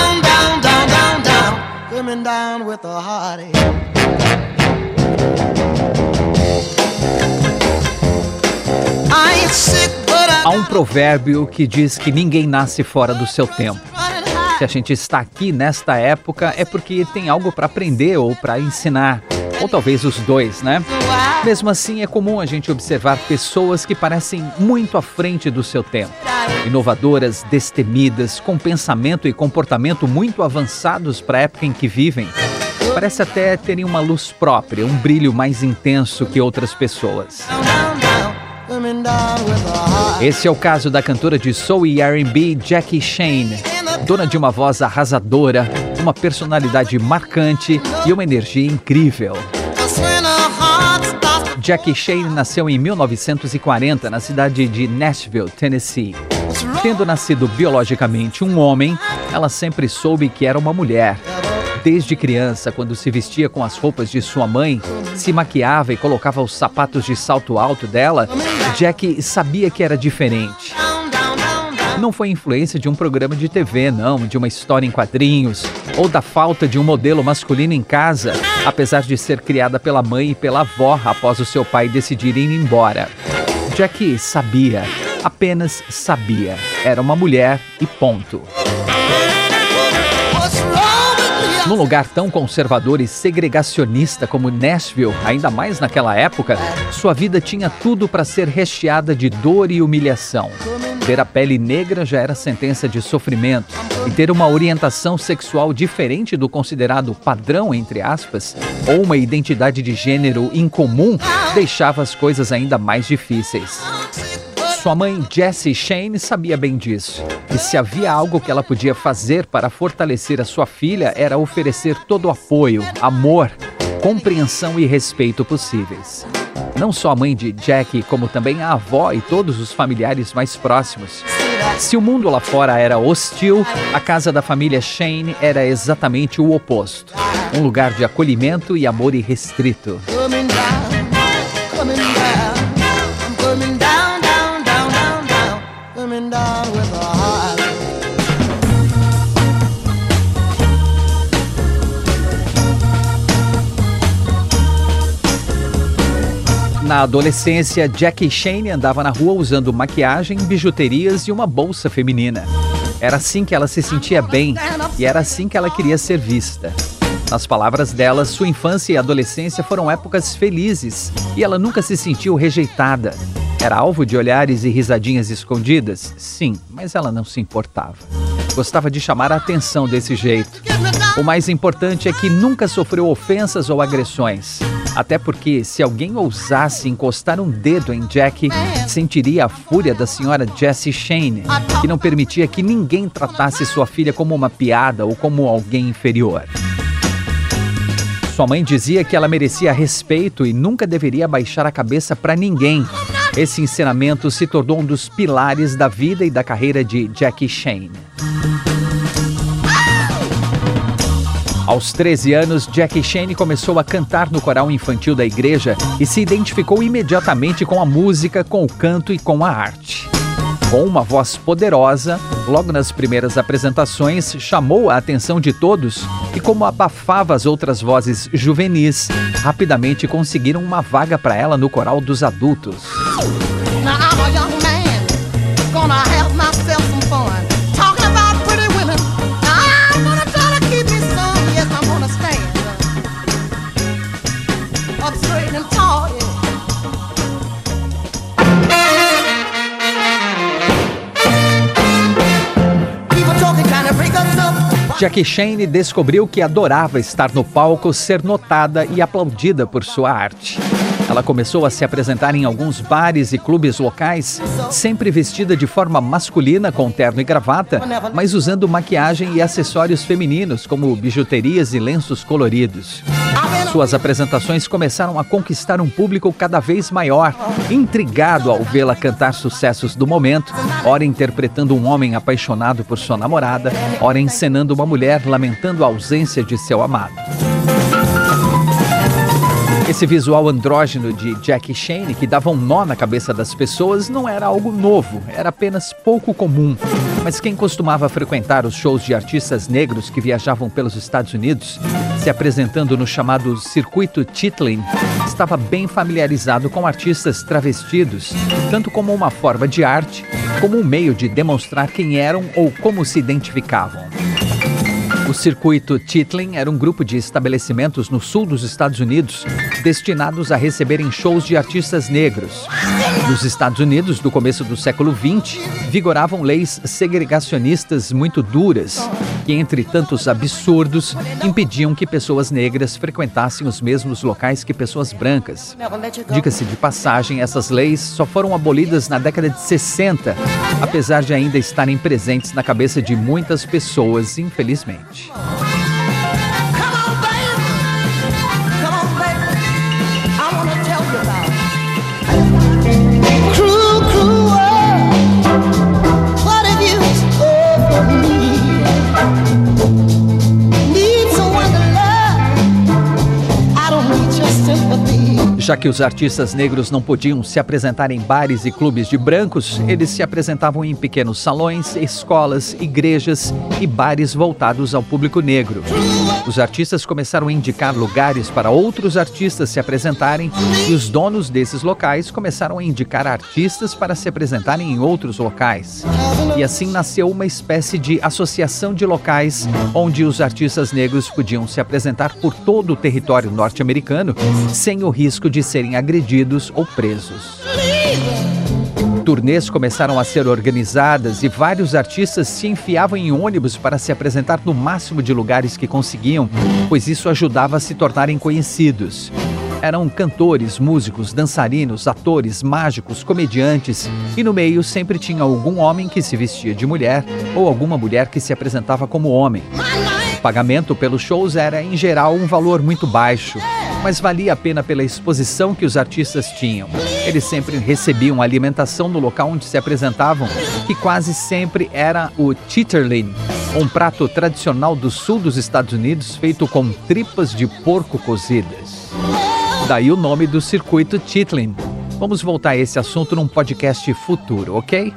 Down, down, down, down, down, coming down with a heartache. Há um provérbio que diz que ninguém nasce fora do seu tempo. Se a gente está aqui nesta época é porque tem algo para aprender ou para ensinar ou talvez os dois, né? Mesmo assim, é comum a gente observar pessoas que parecem muito à frente do seu tempo. Inovadoras, destemidas, com pensamento e comportamento muito avançados para a época em que vivem. Parece até terem uma luz própria, um brilho mais intenso que outras pessoas. Esse é o caso da cantora de soul e R&B Jackie Shane, dona de uma voz arrasadora, uma personalidade marcante e uma energia incrível. Jackie Shane nasceu em 1940 na cidade de Nashville, Tennessee. Tendo nascido biologicamente um homem, ela sempre soube que era uma mulher. Desde criança, quando se vestia com as roupas de sua mãe, se maquiava e colocava os sapatos de salto alto dela, Jack sabia que era diferente. Não foi influência de um programa de TV, não, de uma história em quadrinhos, ou da falta de um modelo masculino em casa, apesar de ser criada pela mãe e pela avó após o seu pai decidir ir embora. Jack sabia, apenas sabia. Era uma mulher e ponto. Num lugar tão conservador e segregacionista como Nashville, ainda mais naquela época, sua vida tinha tudo para ser recheada de dor e humilhação. Ter a pele negra já era sentença de sofrimento, e ter uma orientação sexual diferente do considerado padrão, entre aspas, ou uma identidade de gênero incomum, deixava as coisas ainda mais difíceis. Sua mãe, Jessie Shane, sabia bem disso. E se havia algo que ela podia fazer para fortalecer a sua filha, era oferecer todo o apoio, amor, compreensão e respeito possíveis. Não só a mãe de Jack, como também a avó e todos os familiares mais próximos. Se o mundo lá fora era hostil, a casa da família Shane era exatamente o oposto um lugar de acolhimento e amor irrestrito. Na adolescência, Jackie Shane andava na rua usando maquiagem, bijuterias e uma bolsa feminina. Era assim que ela se sentia bem e era assim que ela queria ser vista. Nas palavras dela, sua infância e adolescência foram épocas felizes e ela nunca se sentiu rejeitada. Era alvo de olhares e risadinhas escondidas? Sim, mas ela não se importava. Gostava de chamar a atenção desse jeito. O mais importante é que nunca sofreu ofensas ou agressões. Até porque, se alguém ousasse encostar um dedo em Jack, sentiria a fúria da senhora Jessie Shane, que não permitia que ninguém tratasse sua filha como uma piada ou como alguém inferior. Sua mãe dizia que ela merecia respeito e nunca deveria baixar a cabeça para ninguém. Esse ensinamento se tornou um dos pilares da vida e da carreira de Jackie Shane. Aos 13 anos, Jackie Shane começou a cantar no coral infantil da igreja e se identificou imediatamente com a música, com o canto e com a arte. Com uma voz poderosa, logo nas primeiras apresentações, chamou a atenção de todos e, como abafava as outras vozes juvenis, rapidamente conseguiram uma vaga para ela no coral dos adultos. Jackie Shane descobriu que adorava estar no palco, ser notada e aplaudida por sua arte. Ela começou a se apresentar em alguns bares e clubes locais, sempre vestida de forma masculina com terno e gravata, mas usando maquiagem e acessórios femininos como bijuterias e lenços coloridos. Suas apresentações começaram a conquistar um público cada vez maior, intrigado ao vê-la cantar sucessos do momento, ora interpretando um homem apaixonado por sua namorada, ora encenando uma mulher lamentando a ausência de seu amado. Esse visual andrógeno de Jackie Shane, que dava um nó na cabeça das pessoas, não era algo novo, era apenas pouco comum. Mas quem costumava frequentar os shows de artistas negros que viajavam pelos Estados Unidos, se apresentando no chamado circuito Chitlin, estava bem familiarizado com artistas travestidos, tanto como uma forma de arte, como um meio de demonstrar quem eram ou como se identificavam. O circuito Chitlin era um grupo de estabelecimentos no sul dos Estados Unidos destinados a receberem shows de artistas negros. Nos Estados Unidos, do começo do século XX, vigoravam leis segregacionistas muito duras, que, entre tantos absurdos, impediam que pessoas negras frequentassem os mesmos locais que pessoas brancas. Diga-se de passagem, essas leis só foram abolidas na década de 60, apesar de ainda estarem presentes na cabeça de muitas pessoas, infelizmente. Já que os artistas negros não podiam se apresentar em bares e clubes de brancos, eles se apresentavam em pequenos salões, escolas, igrejas e bares voltados ao público negro. Os artistas começaram a indicar lugares para outros artistas se apresentarem e os donos desses locais começaram a indicar artistas para se apresentarem em outros locais. E assim nasceu uma espécie de associação de locais onde os artistas negros podiam se apresentar por todo o território norte-americano sem o risco de serem agredidos ou presos. Turnês começaram a ser organizadas e vários artistas se enfiavam em ônibus para se apresentar no máximo de lugares que conseguiam, pois isso ajudava a se tornarem conhecidos. Eram cantores, músicos, dançarinos, atores, mágicos, comediantes, e no meio sempre tinha algum homem que se vestia de mulher ou alguma mulher que se apresentava como homem. O pagamento pelos shows era, em geral, um valor muito baixo mas valia a pena pela exposição que os artistas tinham. Eles sempre recebiam alimentação no local onde se apresentavam, que quase sempre era o chitterlin, um prato tradicional do sul dos Estados Unidos feito com tripas de porco cozidas. Daí o nome do circuito Chitlin. Vamos voltar a esse assunto num podcast futuro, ok?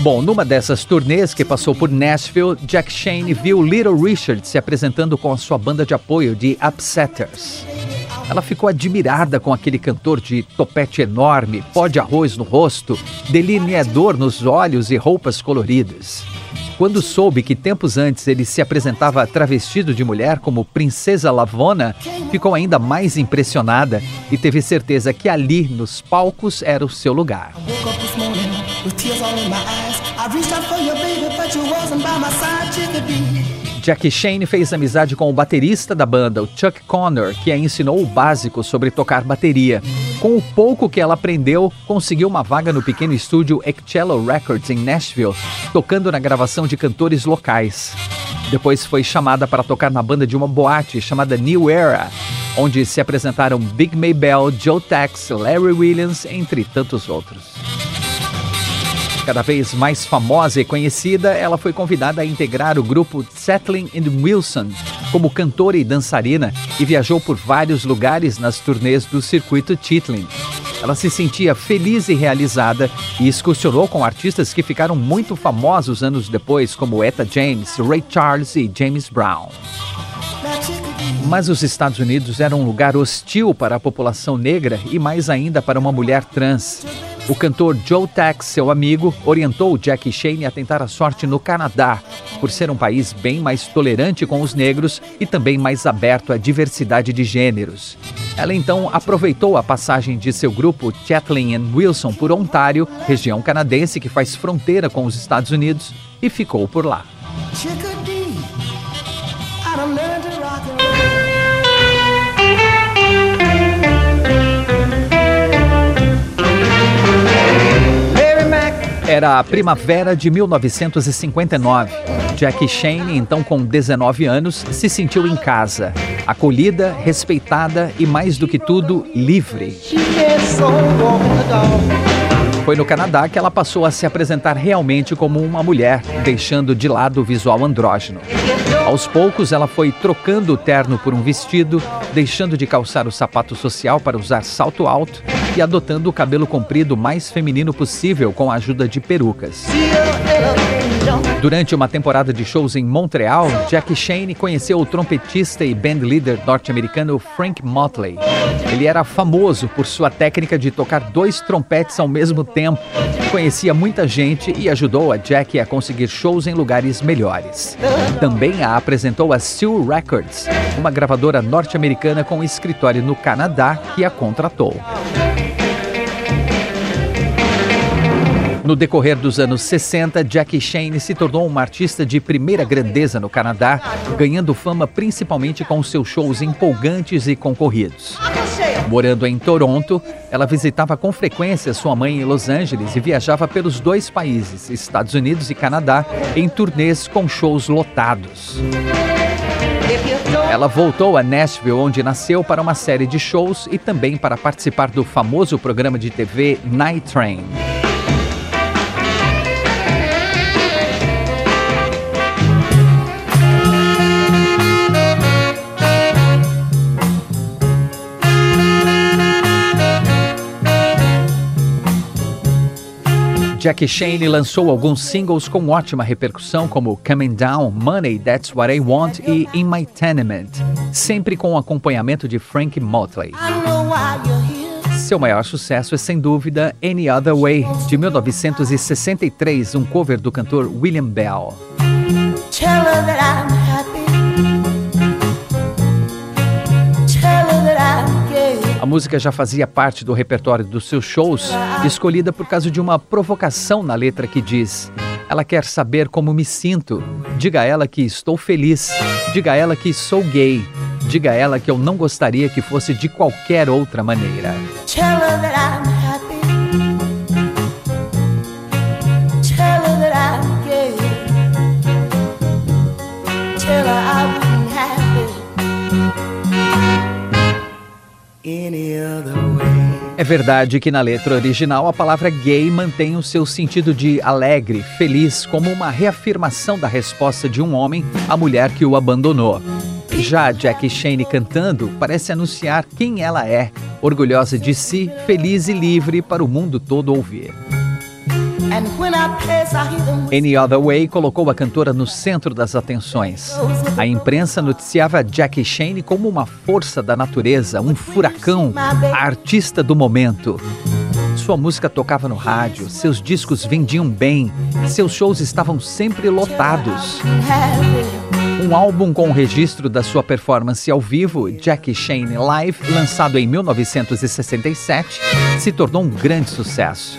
Bom, numa dessas turnês que passou por Nashville, Jack Shane viu Little Richard se apresentando com a sua banda de apoio de Upsetters. Ela ficou admirada com aquele cantor de topete enorme, pó de arroz no rosto, delineador nos olhos e roupas coloridas. Quando soube que tempos antes ele se apresentava travestido de mulher como Princesa Lavona, ficou ainda mais impressionada e teve certeza que ali, nos palcos, era o seu lugar. Jackie Shane fez amizade com o baterista da banda, o Chuck Connor, que a ensinou o básico sobre tocar bateria. Com o pouco que ela aprendeu, conseguiu uma vaga no pequeno estúdio Eccello Records em Nashville, tocando na gravação de cantores locais. Depois foi chamada para tocar na banda de uma boate chamada New Era, onde se apresentaram Big Maybell, Joe Tex, Larry Williams, entre tantos outros. Cada vez mais famosa e conhecida, ela foi convidada a integrar o grupo Settling in Wilson como cantora e dançarina e viajou por vários lugares nas turnês do circuito Chitlin. Ela se sentia feliz e realizada e excursionou com artistas que ficaram muito famosos anos depois, como Etta James, Ray Charles e James Brown. Mas os Estados Unidos eram um lugar hostil para a população negra e mais ainda para uma mulher trans. O cantor Joe Tex, seu amigo, orientou Jackie Shane a tentar a sorte no Canadá, por ser um país bem mais tolerante com os negros e também mais aberto à diversidade de gêneros. Ela então aproveitou a passagem de seu grupo Chatlin and Wilson por Ontário, região canadense que faz fronteira com os Estados Unidos, e ficou por lá. Era a primavera de 1959. Jackie Shane, então com 19 anos, se sentiu em casa, acolhida, respeitada e, mais do que tudo, livre. Foi no Canadá que ela passou a se apresentar realmente como uma mulher, deixando de lado o visual andrógeno. Aos poucos, ela foi trocando o terno por um vestido, deixando de calçar o sapato social para usar salto alto e adotando o cabelo comprido mais feminino possível com a ajuda de perucas. Durante uma temporada de shows em Montreal, Jackie Shane conheceu o trompetista e bandleader norte-americano Frank Motley. Ele era famoso por sua técnica de tocar dois trompetes ao mesmo tempo. Conhecia muita gente e ajudou a Jackie a conseguir shows em lugares melhores. Também a apresentou a Seal Records, uma gravadora norte-americana com escritório no Canadá que a contratou. No decorrer dos anos 60, Jackie Shane se tornou uma artista de primeira grandeza no Canadá, ganhando fama principalmente com seus shows empolgantes e concorridos. Morando em Toronto, ela visitava com frequência sua mãe em Los Angeles e viajava pelos dois países, Estados Unidos e Canadá, em turnês com shows lotados. Ela voltou a Nashville, onde nasceu, para uma série de shows e também para participar do famoso programa de TV Night Train. Jackie Shane lançou alguns singles com ótima repercussão, como Coming Down, Money, That's What I Want e In My Tenement, sempre com o acompanhamento de Frank Motley. Seu maior sucesso é sem dúvida Any Other Way, de 1963, um cover do cantor William Bell. A música já fazia parte do repertório dos seus shows, escolhida por causa de uma provocação na letra que diz: Ela quer saber como me sinto. Diga a ela que estou feliz. Diga a ela que sou gay. Diga a ela que eu não gostaria que fosse de qualquer outra maneira. É verdade que na letra original a palavra gay mantém o seu sentido de alegre, feliz, como uma reafirmação da resposta de um homem à mulher que o abandonou. Já Jackie Shane cantando parece anunciar quem ela é, orgulhosa de si, feliz e livre para o mundo todo ouvir. Any Other Way colocou a cantora no centro das atenções. A imprensa noticiava Jackie Shane como uma força da natureza, um furacão, a artista do momento. Sua música tocava no rádio, seus discos vendiam bem, seus shows estavam sempre lotados. Um álbum com o registro da sua performance ao vivo, Jackie Shane Live, lançado em 1967, se tornou um grande sucesso.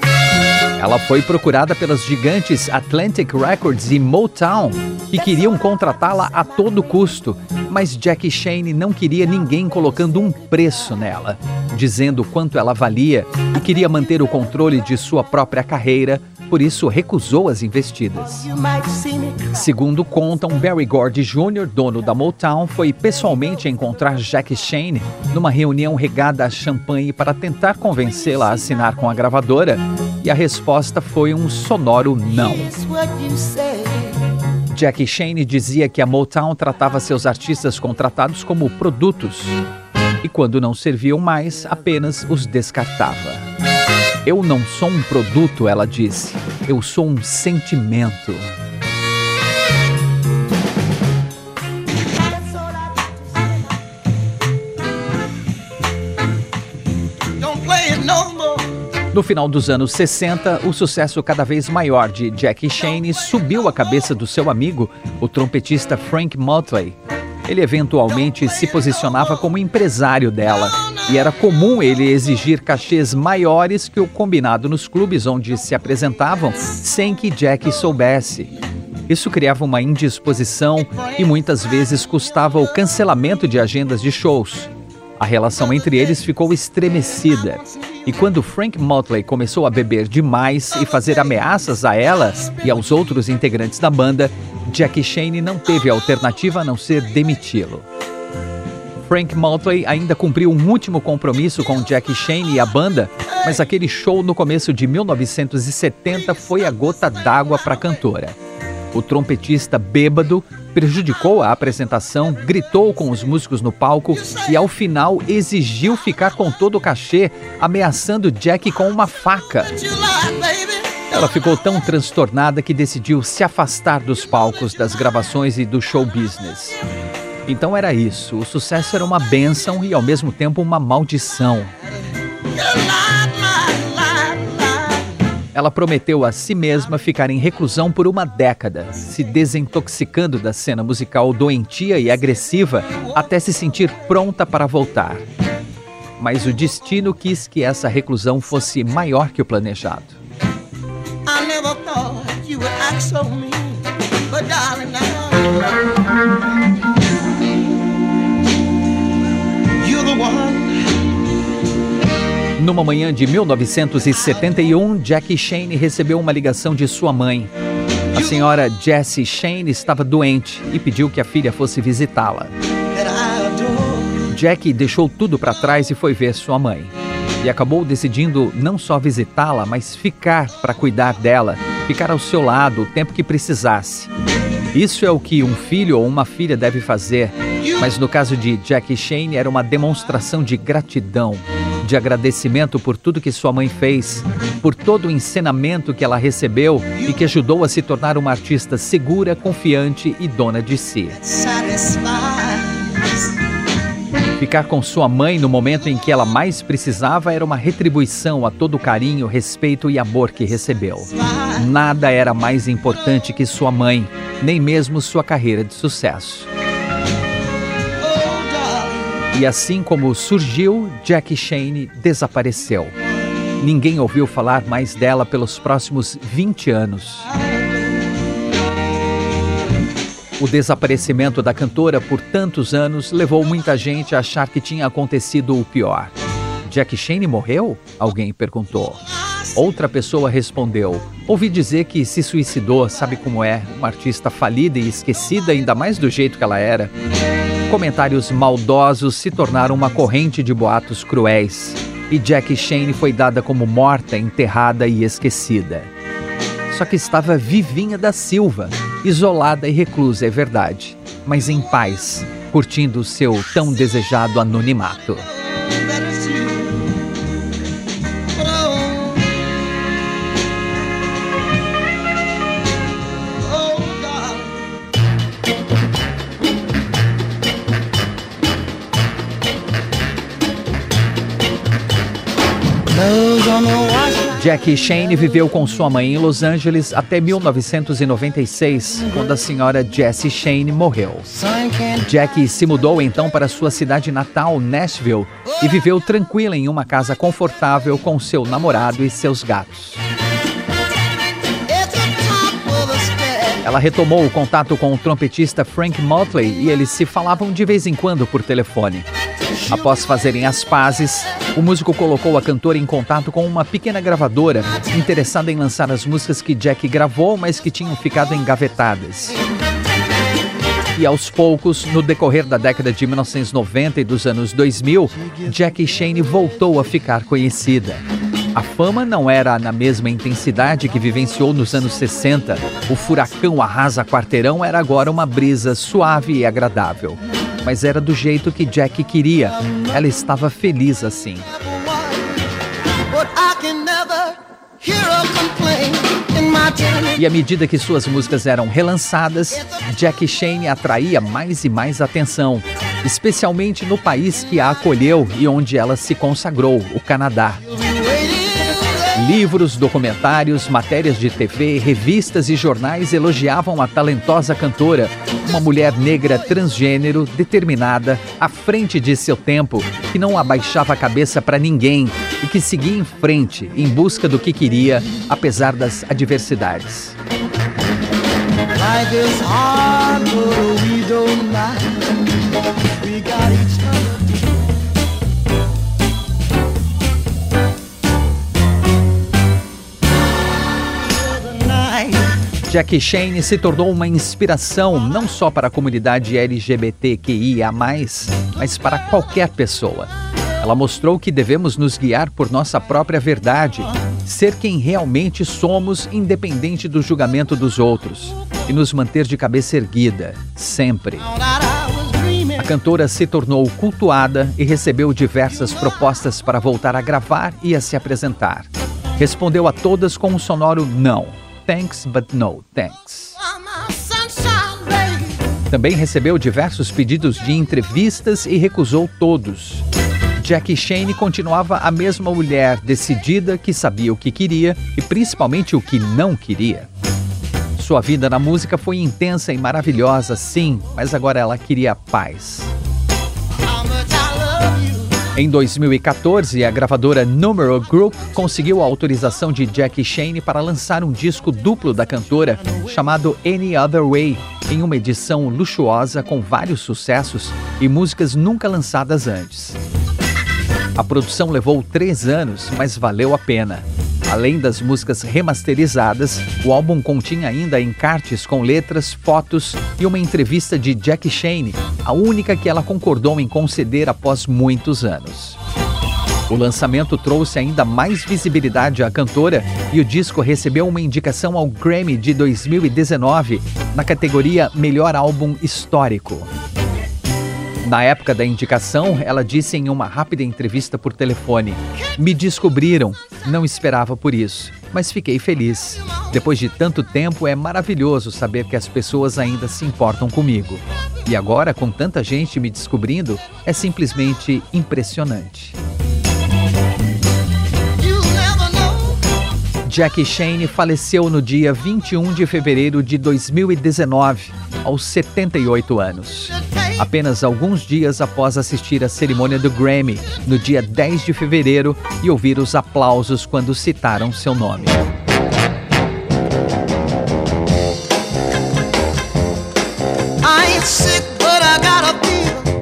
Ela foi procurada pelas gigantes Atlantic Records e Motown, que queriam contratá-la a todo custo, mas Jackie Shane não queria ninguém colocando um preço nela, dizendo quanto ela valia e queria manter o controle de sua própria carreira, por isso recusou as investidas. Segundo contam, Barry Gordy Jr., dono da Motown, foi pessoalmente encontrar Jackie Shane numa reunião regada a champanhe para tentar convencê-la a assinar com a gravadora e a resposta foi um sonoro não. Jackie Shane dizia que a Motown tratava seus artistas contratados como produtos e, quando não serviam mais, apenas os descartava. Eu não sou um produto, ela disse, eu sou um sentimento. No final dos anos 60, o sucesso cada vez maior de Jackie Shane subiu a cabeça do seu amigo, o trompetista Frank Motley. Ele eventualmente se posicionava como empresário dela e era comum ele exigir cachês maiores que o combinado nos clubes onde se apresentavam sem que Jack soubesse. Isso criava uma indisposição e muitas vezes custava o cancelamento de agendas de shows. A relação entre eles ficou estremecida. E quando Frank Motley começou a beber demais e fazer ameaças a ela e aos outros integrantes da banda, Jackie Shane não teve alternativa a não ser demiti-lo. Frank Motley ainda cumpriu um último compromisso com Jackie Shane e a banda, mas aquele show no começo de 1970 foi a gota d'água para a cantora. O trompetista bêbado prejudicou a apresentação, gritou com os músicos no palco e, ao final, exigiu ficar com todo o cachê, ameaçando Jack com uma faca. Ela ficou tão transtornada que decidiu se afastar dos palcos, das gravações e do show business. Então era isso: o sucesso era uma bênção e, ao mesmo tempo, uma maldição. Ela prometeu a si mesma ficar em reclusão por uma década, se desintoxicando da cena musical doentia e agressiva até se sentir pronta para voltar. Mas o destino quis que essa reclusão fosse maior que o planejado. You're numa manhã de 1971, Jackie Shane recebeu uma ligação de sua mãe. A senhora Jessie Shane estava doente e pediu que a filha fosse visitá-la. Jackie deixou tudo para trás e foi ver sua mãe. E acabou decidindo não só visitá-la, mas ficar para cuidar dela, ficar ao seu lado o tempo que precisasse. Isso é o que um filho ou uma filha deve fazer, mas no caso de Jackie Shane era uma demonstração de gratidão de agradecimento por tudo que sua mãe fez, por todo o ensinamento que ela recebeu e que ajudou a se tornar uma artista segura, confiante e dona de si. Ficar com sua mãe no momento em que ela mais precisava era uma retribuição a todo o carinho, respeito e amor que recebeu. Nada era mais importante que sua mãe, nem mesmo sua carreira de sucesso. E assim como surgiu, Jackie Shane desapareceu. Ninguém ouviu falar mais dela pelos próximos 20 anos. O desaparecimento da cantora por tantos anos levou muita gente a achar que tinha acontecido o pior. Jackie Shane morreu? Alguém perguntou. Outra pessoa respondeu: Ouvi dizer que se suicidou, sabe como é? Uma artista falida e esquecida, ainda mais do jeito que ela era. Comentários maldosos se tornaram uma corrente de boatos cruéis, e Jackie Shane foi dada como morta, enterrada e esquecida. Só que estava vivinha da Silva, isolada e reclusa, é verdade, mas em paz, curtindo o seu tão desejado anonimato. Jackie Shane viveu com sua mãe em Los Angeles até 1996, quando a senhora Jessie Shane morreu. Jackie se mudou então para sua cidade natal, Nashville, e viveu tranquila em uma casa confortável com seu namorado e seus gatos. Ela retomou o contato com o trompetista Frank Motley e eles se falavam de vez em quando por telefone. Após fazerem as pazes, o músico colocou a cantora em contato com uma pequena gravadora interessada em lançar as músicas que Jack gravou, mas que tinham ficado engavetadas. E aos poucos, no decorrer da década de 1990 e dos anos 2000, Jackie Shane voltou a ficar conhecida. A fama não era na mesma intensidade que vivenciou nos anos 60. O furacão arrasa quarteirão era agora uma brisa suave e agradável mas era do jeito que Jack queria. Ela estava feliz assim. E à medida que suas músicas eram relançadas, Jack Shane atraía mais e mais atenção, especialmente no país que a acolheu e onde ela se consagrou, o Canadá. Livros, documentários, matérias de TV, revistas e jornais elogiavam a talentosa cantora, uma mulher negra transgênero, determinada, à frente de seu tempo, que não abaixava a cabeça para ninguém e que seguia em frente em busca do que queria, apesar das adversidades. Jackie Shane se tornou uma inspiração não só para a comunidade LGBTQIA, mas para qualquer pessoa. Ela mostrou que devemos nos guiar por nossa própria verdade, ser quem realmente somos, independente do julgamento dos outros, e nos manter de cabeça erguida, sempre. A cantora se tornou cultuada e recebeu diversas propostas para voltar a gravar e a se apresentar. Respondeu a todas com um sonoro não thanks, but no thanks. Também recebeu diversos pedidos de entrevistas e recusou todos. Jackie Shane continuava a mesma mulher decidida que sabia o que queria e principalmente o que não queria. Sua vida na música foi intensa e maravilhosa, sim, mas agora ela queria paz. Em 2014, a gravadora Numero Group conseguiu a autorização de Jackie Shane para lançar um disco duplo da cantora chamado Any Other Way, em uma edição luxuosa com vários sucessos e músicas nunca lançadas antes. A produção levou três anos, mas valeu a pena. Além das músicas remasterizadas, o álbum continha ainda encartes com letras, fotos e uma entrevista de Jackie Shane, a única que ela concordou em conceder após muitos anos. O lançamento trouxe ainda mais visibilidade à cantora e o disco recebeu uma indicação ao Grammy de 2019 na categoria Melhor Álbum Histórico. Na época da indicação, ela disse em uma rápida entrevista por telefone: Me descobriram, não esperava por isso, mas fiquei feliz. Depois de tanto tempo, é maravilhoso saber que as pessoas ainda se importam comigo. E agora, com tanta gente me descobrindo, é simplesmente impressionante. Jackie Shane faleceu no dia 21 de fevereiro de 2019, aos 78 anos apenas alguns dias após assistir à cerimônia do Grammy, no dia 10 de fevereiro, e ouvir os aplausos quando citaram seu nome.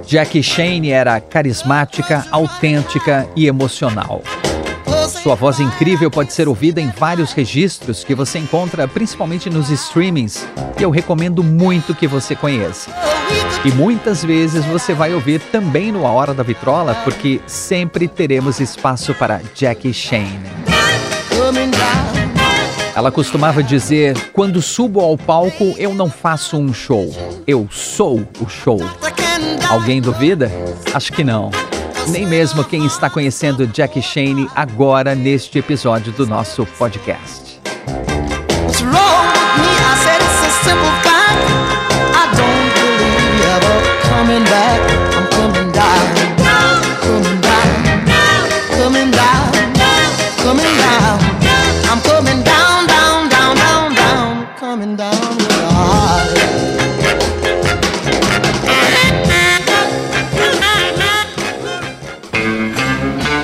Jackie Shane era carismática, autêntica e emocional. Sua voz incrível pode ser ouvida em vários registros que você encontra principalmente nos streamings, e eu recomendo muito que você conheça. E muitas vezes você vai ouvir também no A Hora da Vitrola, porque sempre teremos espaço para Jackie Shane. Ela costumava dizer: quando subo ao palco, eu não faço um show, eu sou o show. Alguém duvida? Acho que não. Nem mesmo quem está conhecendo Jackie Shane agora neste episódio do nosso podcast. What's wrong with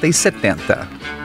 60 e 70.